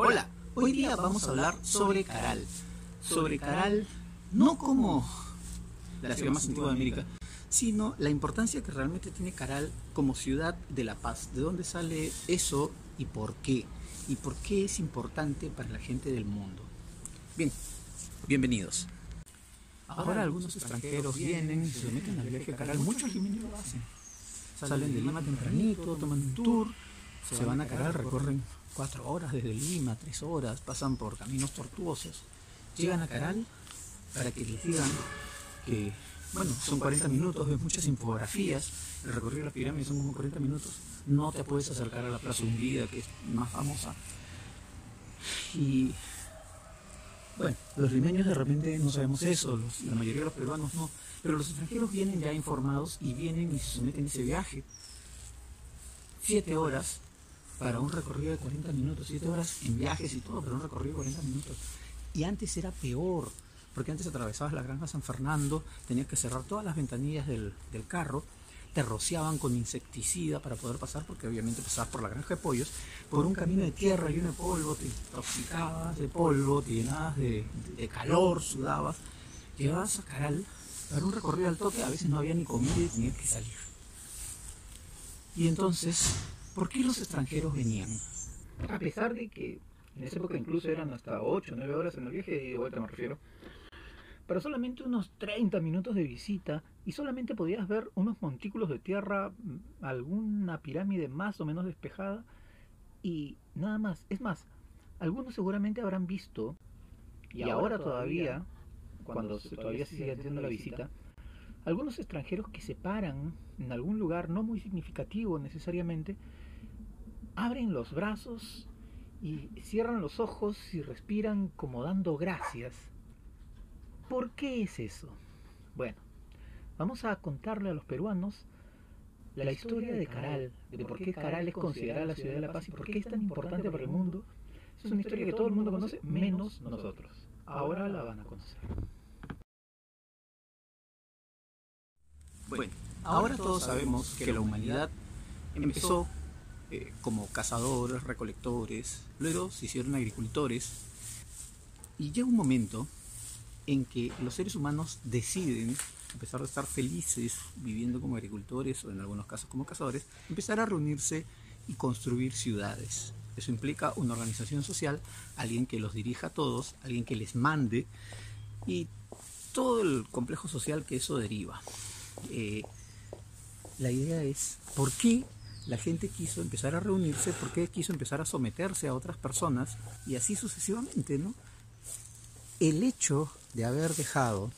Hola, hoy día vamos a hablar sobre Caral. Sobre Caral, no como la ciudad más antigua de América, sino la importancia que realmente tiene Caral como ciudad de la paz. ¿De dónde sale eso y por qué? ¿Y por qué es importante para la gente del mundo? Bien, bienvenidos. Ahora algunos extranjeros vienen y se meten al viaje a Caral. Muchos limeños lo hacen. Salen de Lima tempranito, toman un tour, se van a Caral, recorren cuatro horas desde Lima, tres horas, pasan por caminos tortuosos, llegan a Caral para que les digan que, bueno, son 40 minutos, ves muchas infografías, el recorrido de las pirámides son como 40 minutos, no te puedes acercar a la Plaza Hundida, que es más famosa. Y bueno, los limeños de repente no sabemos eso, los- la mayoría de los peruanos no, pero los extranjeros vienen ya informados y vienen y se someten a ese viaje. Siete horas para un recorrido de 40 minutos, siete horas en viajes y todo, pero un recorrido de 40 minutos. Y antes era peor, porque antes atravesabas la granja San Fernando, tenías que cerrar todas las ventanillas del, del carro, te rociaban con insecticida para poder pasar, porque obviamente pasabas por la granja de pollos, por un camino de tierra lleno de polvo, te intoxicabas de polvo, te llenabas de, de calor, sudabas, llegabas a Caral para un recorrido al toque, a veces no había ni comida y tenías que salir. Y entonces, ¿por qué los extranjeros venían? A pesar de que en esa época incluso eran hasta 8 o 9 horas en el viaje, de y vuelta me refiero, pero solamente unos 30 minutos de visita y solamente podías ver unos montículos de tierra, mm, alguna pirámide más o menos despejada y nada más. Es más, algunos seguramente habrán visto, y, ahora, todavía, cuando se- todavía se sigue haciendo la visita, algunos extranjeros que se paran en algún lugar no muy significativo necesariamente, abren los brazos y cierran los ojos y respiran como dando gracias. ¿Por qué es eso? Bueno, vamos a contarle a los peruanos la, historia de Caral, de por qué Caral es considerada la ciudad de la paz y por qué es tan importante para el mundo. Es una historia que todo el mundo conoce, menos nosotros. Ahora la van a conocer. Bueno, ahora todos sabemos que la humanidad empezó eh, como cazadores, recolectores, luego se hicieron agricultores y llega un momento en que los seres humanos deciden, a pesar de estar felices viviendo como agricultores o en algunos casos como cazadores, empezar a reunirse y construir ciudades. Eso implica una organización social, alguien que los dirija a todos, alguien que les mande y todo el complejo social que eso deriva. Eh, la idea es, ¿por qué la gente quiso empezar a reunirse? ¿Por qué quiso empezar a someterse a otras personas? Y así sucesivamente, ¿no? El hecho de haber dejado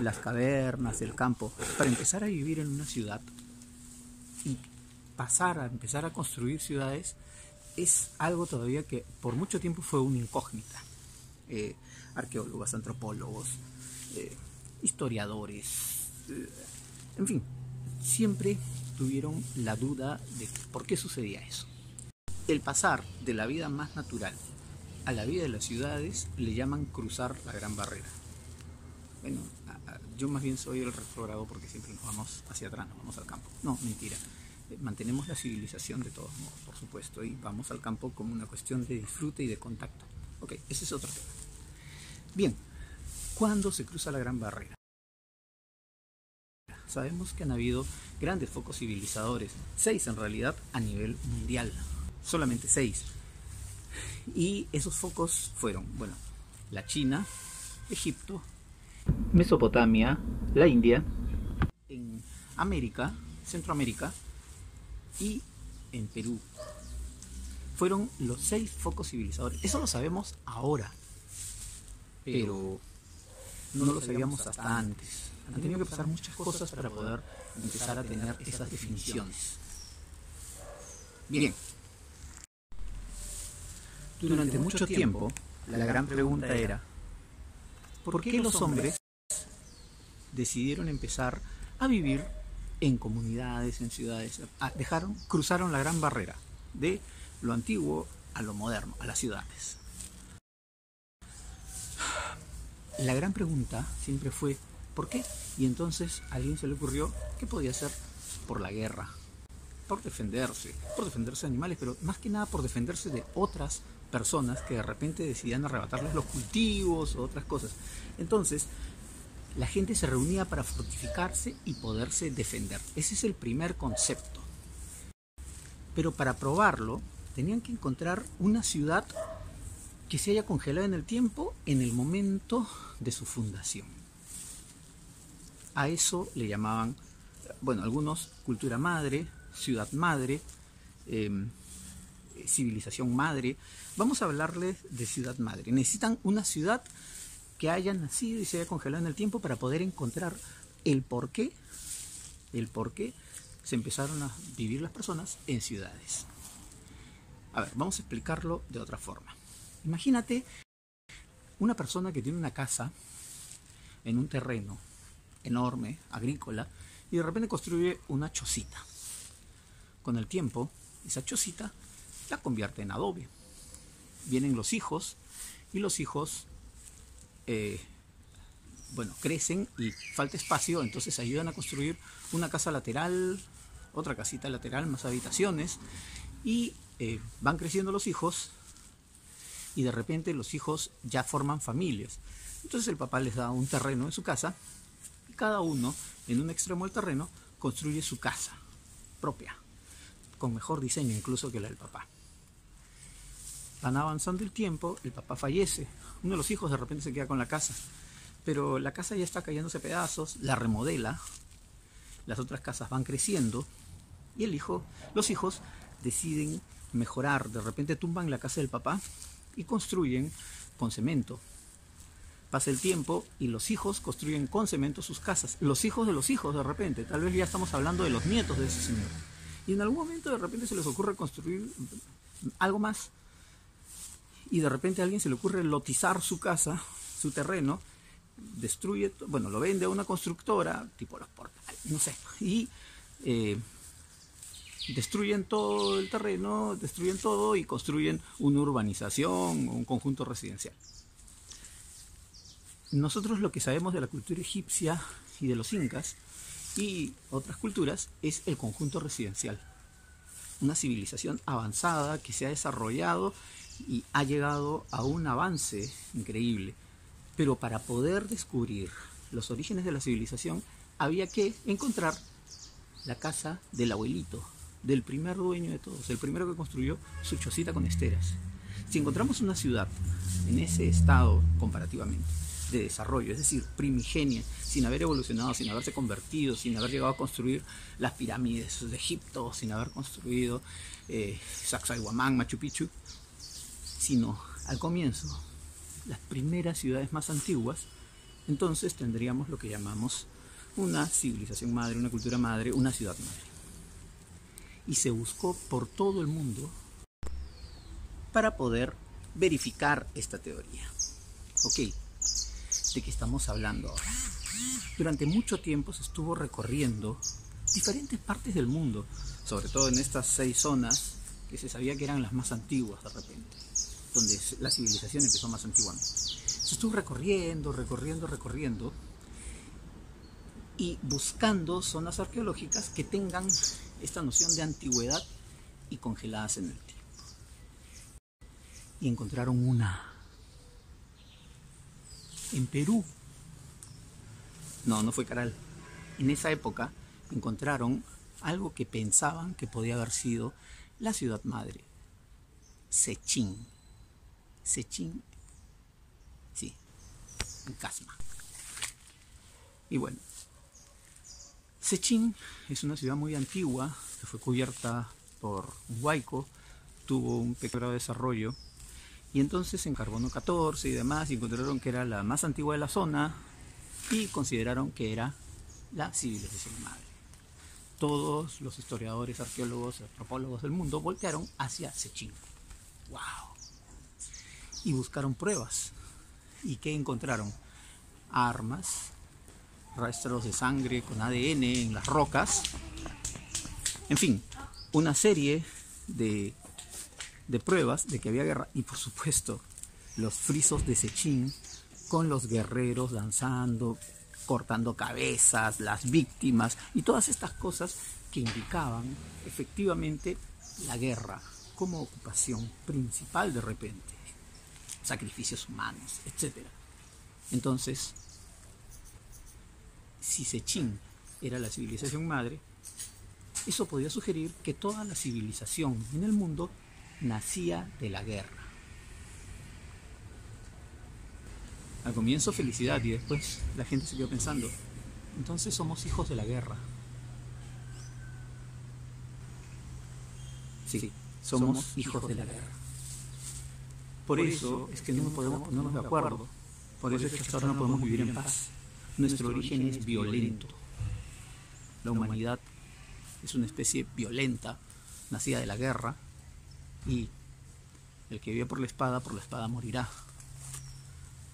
las cavernas, el campo, para empezar a vivir en una ciudad y pasar a empezar a construir ciudades es algo todavía que por mucho tiempo fue una incógnita. Eh, arqueólogos, antropólogos, eh, historiadores, eh, en fin, siempre tuvieron la duda de por qué sucedía eso. El pasar de la vida más natural a la vida de las ciudades le llaman cruzar la gran barrera. Bueno, yo más bien soy el retrogrado porque siempre nos vamos hacia atrás, nos vamos al campo. No, mentira. Eh, Mantenemos la civilización de todos modos, por supuesto, y vamos al campo como una cuestión de disfrute y de contacto. Ok, ese es otro tema. Bien, ¿cuándo se cruza la gran barrera? Sabemos que han habido grandes focos civilizadores, seis en realidad a nivel mundial, solamente seis. Y esos focos fueron, bueno, la China, Egipto, Mesopotamia, la India, en América, Centroamérica y en Perú. Fueron los seis focos civilizadores. Eso lo sabemos ahora, pero no lo sabíamos hasta antes. Han tenido que pasar muchas cosas para poder empezar a tener esas definiciones. Bien. Durante mucho tiempo, la gran pregunta era, ¿por qué los hombres decidieron empezar a vivir en comunidades, en ciudades? Ah, dejaron, cruzaron la gran barrera de lo antiguo a lo moderno, a las ciudades. La gran pregunta siempre fue, ¿por qué? Y entonces a alguien se le ocurrió que podía ser por la guerra. por defenderse, por defenderse de animales, pero más que nada por defenderse de otras personas que de repente decidían arrebatarles los cultivos o otras cosas. Entonces, la gente se reunía para fortificarse y poderse defender. Ese es el primer concepto. Pero para probarlo, tenían que encontrar una ciudad que se haya congelado en el tiempo en el momento de su fundación. A eso le llamaban, bueno, algunos cultura madre, ciudad madre, em, civilización madre. Vamos a hablarles de ciudad madre. Necesitan una ciudad que haya nacido y se haya congelado en el tiempo para poder encontrar el por qué, el por qué se empezaron a vivir las personas en ciudades. A ver, vamos a explicarlo de otra forma. Imagínate una persona que tiene una casa en un terreno enorme, agrícola, y de repente construye una chocita. Con el tiempo, esa chocita la convierte en adobe. Vienen los hijos y los hijos, eh, bueno, crecen y falta espacio, entonces ayudan a construir una casa lateral, otra casita lateral, más habitaciones, y eh, van creciendo los hijos y de repente los hijos ya forman familias. Entonces el papá les da un terreno en su casa y cada uno en un extremo del terreno construye su casa propia, con mejor diseño incluso que la del papá. Van avanzando el tiempo, el papá fallece, uno de los hijos de repente se queda con la casa, pero la casa ya está cayéndose a pedazos, la remodela, las otras casas van creciendo y el hijo, los hijos deciden mejorar, de repente tumban la casa del papá y construyen con cemento. Pasa el tiempo y los hijos construyen con cemento sus casas. Los hijos de los hijos de repente. Tal vez ya estamos hablando de los nietos de ese señor. Y en algún momento de repente se les ocurre construir algo más. Y de repente a alguien se le ocurre lotizar su casa, su terreno, destruye, bueno, lo vende a una constructora, tipo los portales, no sé. Y eh, destruyen todo el terreno, destruyen todo y construyen una urbanización o un conjunto residencial. Nosotros lo que sabemos de la cultura egipcia y de los incas y otras culturas es el conjunto residencial. Una civilización avanzada que se ha desarrollado y ha llegado a un avance increíble. Pero para poder descubrir los orígenes de la civilización había que encontrar la casa del abuelito, del primer dueño de todos, el primero que construyó su chocita con esteras. Si encontramos una ciudad en ese estado comparativamente de desarrollo, es decir, primigenia, sin haber evolucionado, sin haberse convertido, sin haber llegado a construir las pirámides de Egipto, sin haber construido eh, Sacsayhuamán, Machu Picchu, sino al comienzo, las primeras ciudades más antiguas, entonces tendríamos lo que llamamos una civilización madre, una cultura madre, una ciudad madre y se buscó por todo el mundo para poder verificar esta teoría. Ok, ¿de qué estamos hablando ahora? Durante mucho tiempo se estuvo recorriendo diferentes partes del mundo, sobre todo en estas seis zonas que se sabía que eran las más antiguas de repente, donde la civilización empezó más antiguamente. Se estuvo recorriendo, recorriendo, recorriendo y buscando zonas arqueológicas que tengan esta noción de antigüedad y congeladas en el tiempo. Y encontraron una en Perú. No, no fue Caral. En esa época encontraron algo que pensaban que podía haber sido la ciudad madre, Sechín. Sechín, sí, en Casma. Y bueno, Sechín es una ciudad muy antigua que fue cubierta por un huaico, tuvo un pequeño desarrollo y entonces en carbono 14 y demás encontraron que era la más antigua de la zona y consideraron que era la civilización madre. Todos los historiadores, arqueólogos, antropólogos del mundo voltearon hacia Sechín. ¡Wow! Y buscaron pruebas. ¿Y qué encontraron? Armas, rastros de sangre con ADN en las rocas. En fin, una serie de, de pruebas de que había guerra y por supuesto los frisos de Sechín con los guerreros danzando, cortando cabezas, las víctimas y todas estas cosas que indicaban efectivamente la guerra como ocupación principal de repente, sacrificios humanos, etc. Entonces, si Sechín era la civilización madre, eso podía sugerir que toda la civilización en el mundo nacía de la guerra. Al comienzo felicidad y después la gente se quedó pensando, entonces somos hijos de la guerra. Sí, somos hijos de la guerra. Por eso es que no podemos ponernos de acuerdo. Por eso es que hasta ahora no podemos vivir en paz. Nuestro origen es violento. La humanidad es una especie violenta, nacida de la guerra, y el que vive por la espada, por la espada morirá.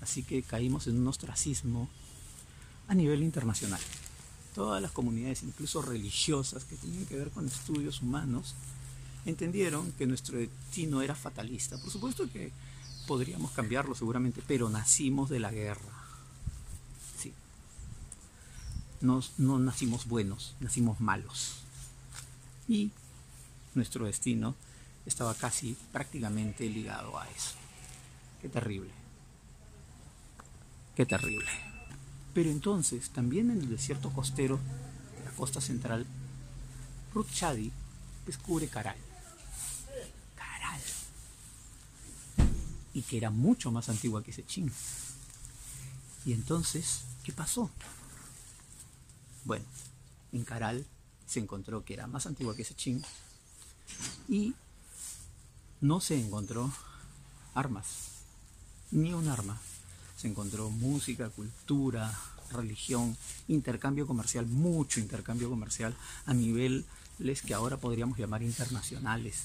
Así que caímos en un ostracismo a nivel internacional. Todas las comunidades, incluso religiosas, que tenían que ver con estudios humanos, entendieron que nuestro destino era fatalista. Por supuesto que podríamos cambiarlo seguramente, pero nacimos de la guerra. Sí. no nacimos buenos, nacimos malos. Y nuestro destino estaba casi prácticamente ligado a eso. Qué terrible. Qué terrible. Pero entonces, también en el desierto costero de la costa central, Ruth descubre Caral. Caral. Y que era mucho más antigua que Sechín. Y entonces, ¿qué pasó? Bueno, en Caral se encontró que era más antigua que Sechín y no se encontró armas, ni un arma. Se encontró música, cultura, religión, intercambio comercial, mucho intercambio comercial a niveles que ahora podríamos llamar internacionales.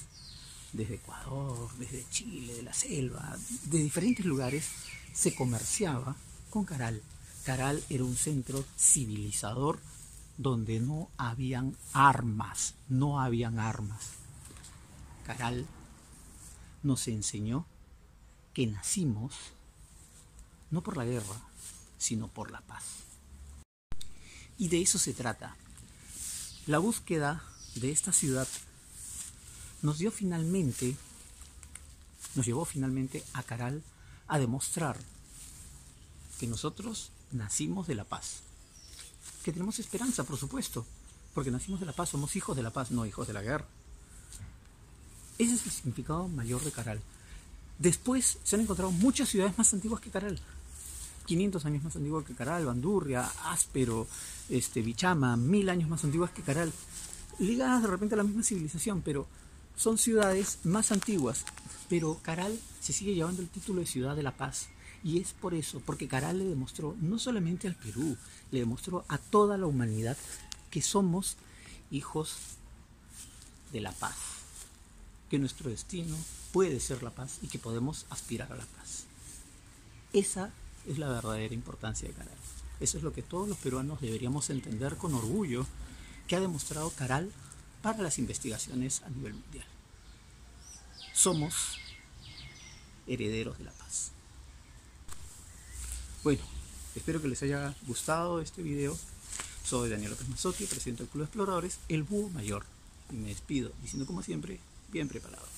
Desde Ecuador, desde Chile, de la selva, de diferentes lugares, se comerciaba con Caral. Caral era un centro civilizador donde no habían armas, no habían armas. Caral nos enseñó que nacimos no por la guerra, sino por la paz. Y de eso se trata. La búsqueda de esta ciudad nos dio finalmente, nos llevó finalmente a Caral a demostrar que nosotros nacimos de la paz que tenemos esperanza, por supuesto, porque nacimos de la paz, somos hijos de la paz, no hijos de la guerra. Ese es el significado mayor de Caral. Después se han encontrado muchas ciudades más antiguas que Caral. 500 años más antiguas que Caral, Bandurria, Áspero, este, Bichama, mil años más antiguas que Caral. Ligadas de repente a la misma civilización, pero son ciudades más antiguas. Pero Caral se sigue llevando el título de ciudad de la paz y es por eso, porque Caral le demostró no solamente al Perú, le demostró a toda la humanidad que somos hijos de la paz, que nuestro destino puede ser la paz y que podemos aspirar a la paz. Esa es la verdadera importancia de Caral. Eso es lo que todos los peruanos deberíamos entender con orgullo que ha demostrado Caral para las investigaciones a nivel mundial. Somos herederos de la paz. Bueno, espero que les haya gustado este video. Soy Daniel López Mazzotti, presidente del Club de Exploradores, el Búho Mayor. Y me despido diciendo como siempre, bien preparado.